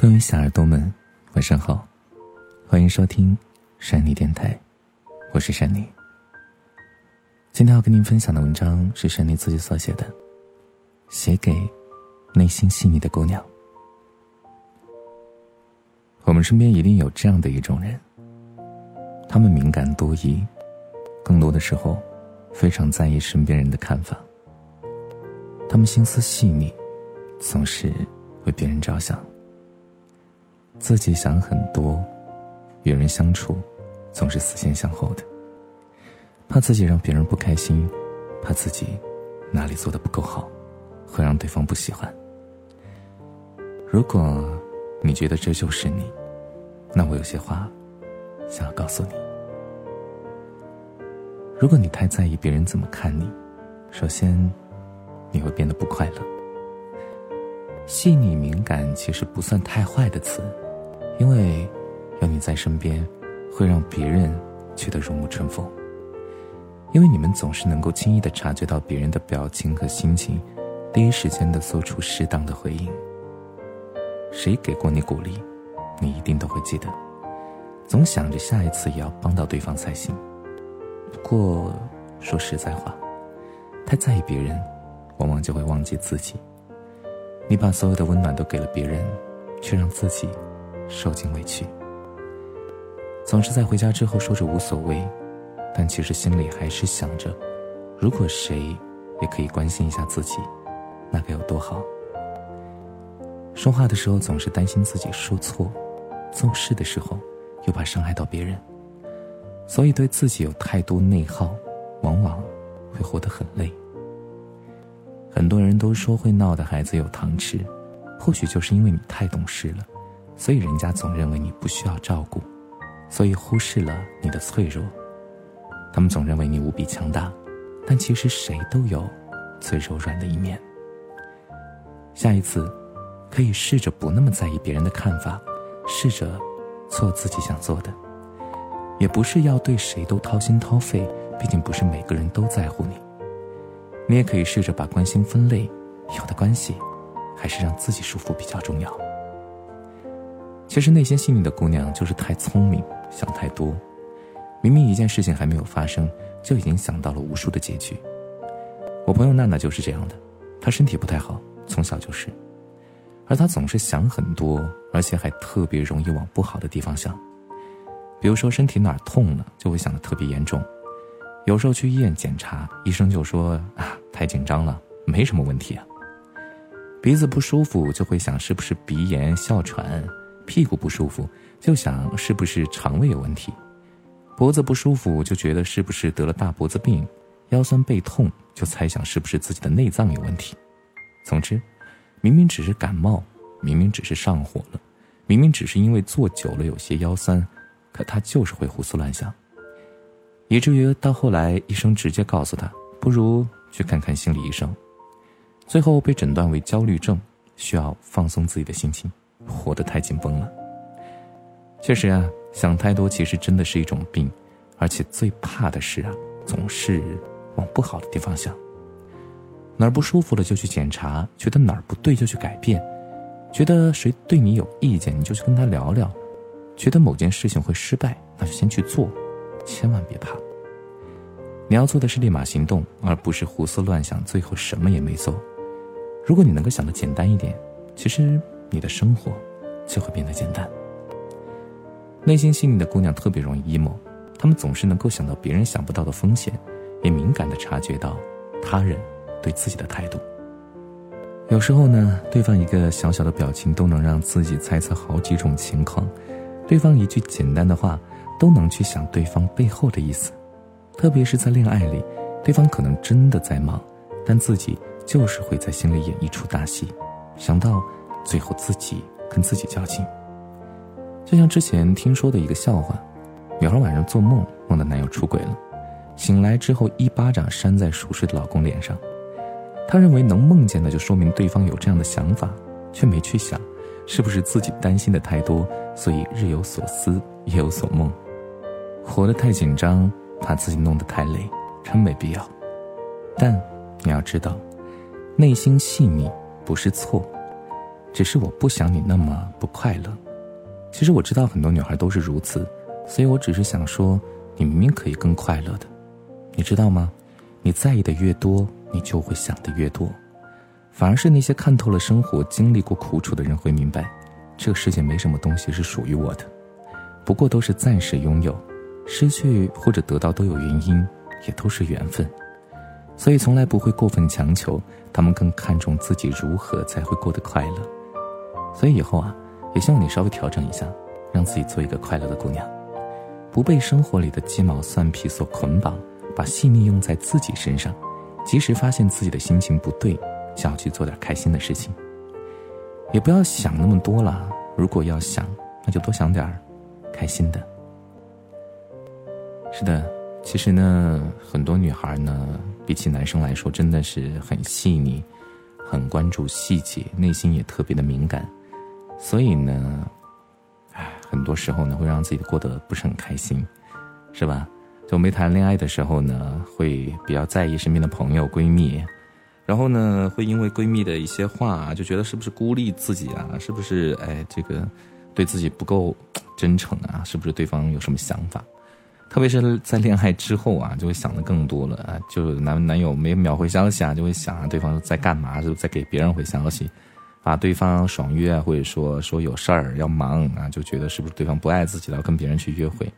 各位小耳朵们，晚上好，欢迎收听山妮电台，我是山妮。今天要跟您分享的文章是山妮自己所写的，写给内心细腻的姑娘。我们身边一定有这样的一种人，他们敏感多疑，更多的时候非常在意身边人的看法。他们心思细腻，总是为别人着想。自己想很多，与人相处总是思前想后的，怕自己让别人不开心，怕自己哪里做的不够好，会让对方不喜欢。如果你觉得这就是你，那我有些话想要告诉你。如果你太在意别人怎么看你，首先你会变得不快乐。细腻敏感其实不算太坏的词。因为有你在身边，会让别人觉得如沐春风。因为你们总是能够轻易的察觉到别人的表情和心情，第一时间的做出适当的回应。谁给过你鼓励，你一定都会记得，总想着下一次也要帮到对方才行。不过说实在话，太在意别人，往往就会忘记自己。你把所有的温暖都给了别人，却让自己。受尽委屈，总是在回家之后说着无所谓，但其实心里还是想着，如果谁也可以关心一下自己，那该有多好。说话的时候总是担心自己说错，做事的时候又怕伤害到别人，所以对自己有太多内耗，往往会活得很累。很多人都说会闹的孩子有糖吃，或许就是因为你太懂事了。所以人家总认为你不需要照顾，所以忽视了你的脆弱。他们总认为你无比强大，但其实谁都有最柔软的一面。下一次，可以试着不那么在意别人的看法，试着做自己想做的。也不是要对谁都掏心掏肺，毕竟不是每个人都在乎你。你也可以试着把关心分类，有的关系，还是让自己舒服比较重要。其实内心细腻的姑娘就是太聪明，想太多。明明一件事情还没有发生，就已经想到了无数的结局。我朋友娜娜就是这样的，她身体不太好，从小就是，而她总是想很多，而且还特别容易往不好的地方想。比如说身体哪儿痛了，就会想的特别严重。有时候去医院检查，医生就说啊，太紧张了，没什么问题啊。鼻子不舒服，就会想是不是鼻炎、哮喘。屁股不舒服，就想是不是肠胃有问题；脖子不舒服，就觉得是不是得了大脖子病；腰酸背痛，就猜想是不是自己的内脏有问题。总之，明明只是感冒，明明只是上火了，明明只是因为坐久了有些腰酸，可他就是会胡思乱想，以至于到后来医生直接告诉他，不如去看看心理医生。最后被诊断为焦虑症，需要放松自己的心情。活得太紧绷了。确实啊，想太多其实真的是一种病，而且最怕的是啊，总是往不好的地方想。哪儿不舒服了就去检查，觉得哪儿不对就去改变，觉得谁对你有意见你就去跟他聊聊，觉得某件事情会失败那就先去做，千万别怕。你要做的是立马行动，而不是胡思乱想，最后什么也没做。如果你能够想的简单一点，其实。你的生活就会变得简单。内心细腻的姑娘特别容易 emo，她们总是能够想到别人想不到的风险，也敏感的察觉到他人对自己的态度。有时候呢，对方一个小小的表情都能让自己猜测好几种情况，对方一句简单的话都能去想对方背后的意思。特别是在恋爱里，对方可能真的在忙，但自己就是会在心里演一出大戏，想到。最后自己跟自己较劲，就像之前听说的一个笑话：女孩晚上做梦梦到男友出轨了，醒来之后一巴掌扇在熟睡的老公脸上。她认为能梦见的就说明对方有这样的想法，却没去想，是不是自己担心的太多，所以日有所思夜有所梦，活得太紧张，把自己弄得太累，真没必要。但你要知道，内心细腻不是错。只是我不想你那么不快乐。其实我知道很多女孩都是如此，所以我只是想说，你明明可以更快乐的，你知道吗？你在意的越多，你就会想的越多。反而是那些看透了生活、经历过苦楚的人会明白，这个世界没什么东西是属于我的，不过都是暂时拥有，失去或者得到都有原因，也都是缘分。所以从来不会过分强求，他们更看重自己如何才会过得快乐。所以以后啊，也希望你稍微调整一下，让自己做一个快乐的姑娘，不被生活里的鸡毛蒜皮所捆绑，把细腻用在自己身上，及时发现自己的心情不对，想要去做点开心的事情。也不要想那么多了，如果要想，那就多想点儿开心的。是的。其实呢，很多女孩呢，比起男生来说，真的是很细腻，很关注细节，内心也特别的敏感，所以呢，唉，很多时候呢，会让自己过得不是很开心，是吧？就没谈恋爱的时候呢，会比较在意身边的朋友、闺蜜，然后呢，会因为闺蜜的一些话，就觉得是不是孤立自己啊？是不是哎，这个对自己不够真诚啊？是不是对方有什么想法？特别是在恋爱之后啊，就会想的更多了啊，就男男友没秒回消息啊，就会想啊对方在干嘛，就在给别人回消息，把对方爽约啊，或者说说有事儿要忙啊，就觉得是不是对方不爱自己了，跟别人去约会，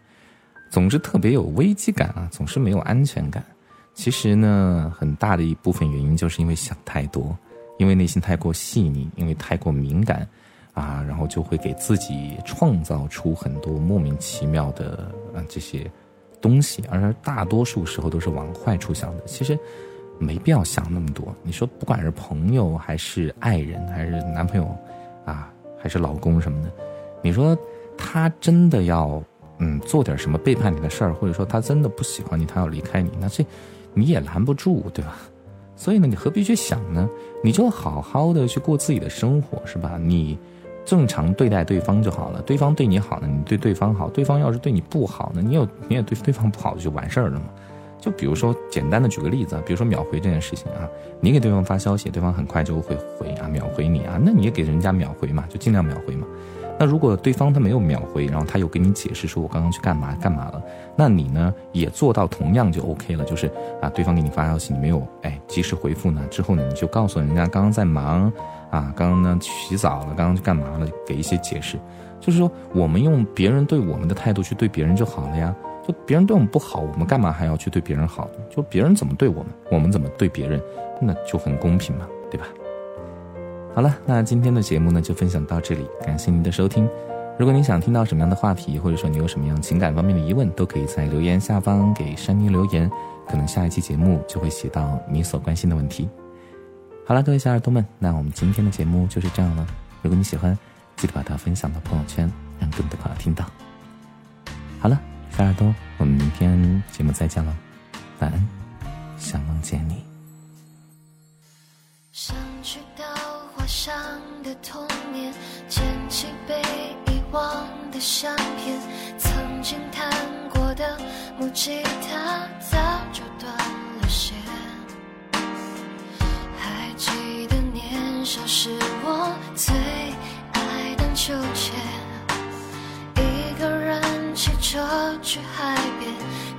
总之特别有危机感啊，总是没有安全感。其实呢，很大的一部分原因就是因为想太多，因为内心太过细腻，因为太过敏感。啊，然后就会给自己创造出很多莫名其妙的啊这些东西，而大多数时候都是往坏处想的。其实没必要想那么多。你说，不管是朋友还是爱人，还是男朋友，啊，还是老公什么的，你说他真的要嗯做点什么背叛你的事儿，或者说他真的不喜欢你，他要离开你，那这你也拦不住，对吧？所以呢，你何必去想呢？你就好好的去过自己的生活，是吧？你。正常对待对方就好了，对方对你好呢，你对对方好；对方要是对你不好呢，你有你也对对方不好就完事儿了嘛。就比如说简单的举个例子啊，比如说秒回这件事情啊，你给对方发消息，对方很快就会回啊，秒回你啊，那你也给人家秒回嘛，就尽量秒回嘛。那如果对方他没有秒回，然后他又给你解释说我刚刚去干嘛干嘛了，那你呢也做到同样就 OK 了，就是啊，对方给你发消息你没有哎及时回复呢，之后呢你就告诉人家刚刚在忙。啊，刚刚呢去洗澡了，刚刚去干嘛了？给一些解释，就是说我们用别人对我们的态度去对别人就好了呀。就别人对我们不好，我们干嘛还要去对别人好？就别人怎么对我们，我们怎么对别人，那就很公平嘛，对吧？好了，那今天的节目呢就分享到这里，感谢您的收听。如果您想听到什么样的话题，或者说你有什么样情感方面的疑问，都可以在留言下方给山妮留言，可能下一期节目就会写到你所关心的问题。好了，各位小耳朵们，那我们今天的节目就是这样了。如果你喜欢，记得把它分享到朋友圈，让更多朋友听到。好了，小耳朵，我们明天节目再见了，晚安，想梦见你。想去到花香的童年，捡起被遗忘的相片，曾经弹过的木吉他早就断了线。少时我最爱荡秋千，车去海边，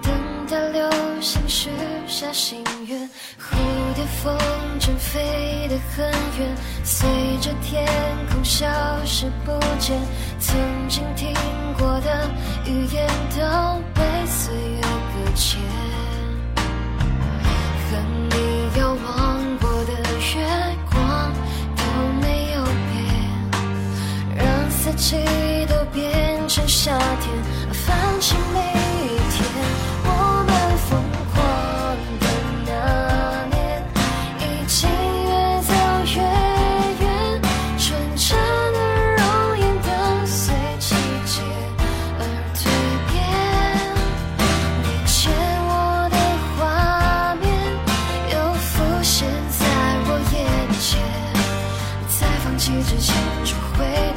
等待流星许下心愿。蝴蝶风筝飞得很远，随着天空消失不见。曾经听过的语言都被岁月搁浅，和你遥望过的月光都没有变，让。四季都变成夏天，放弃之前。就会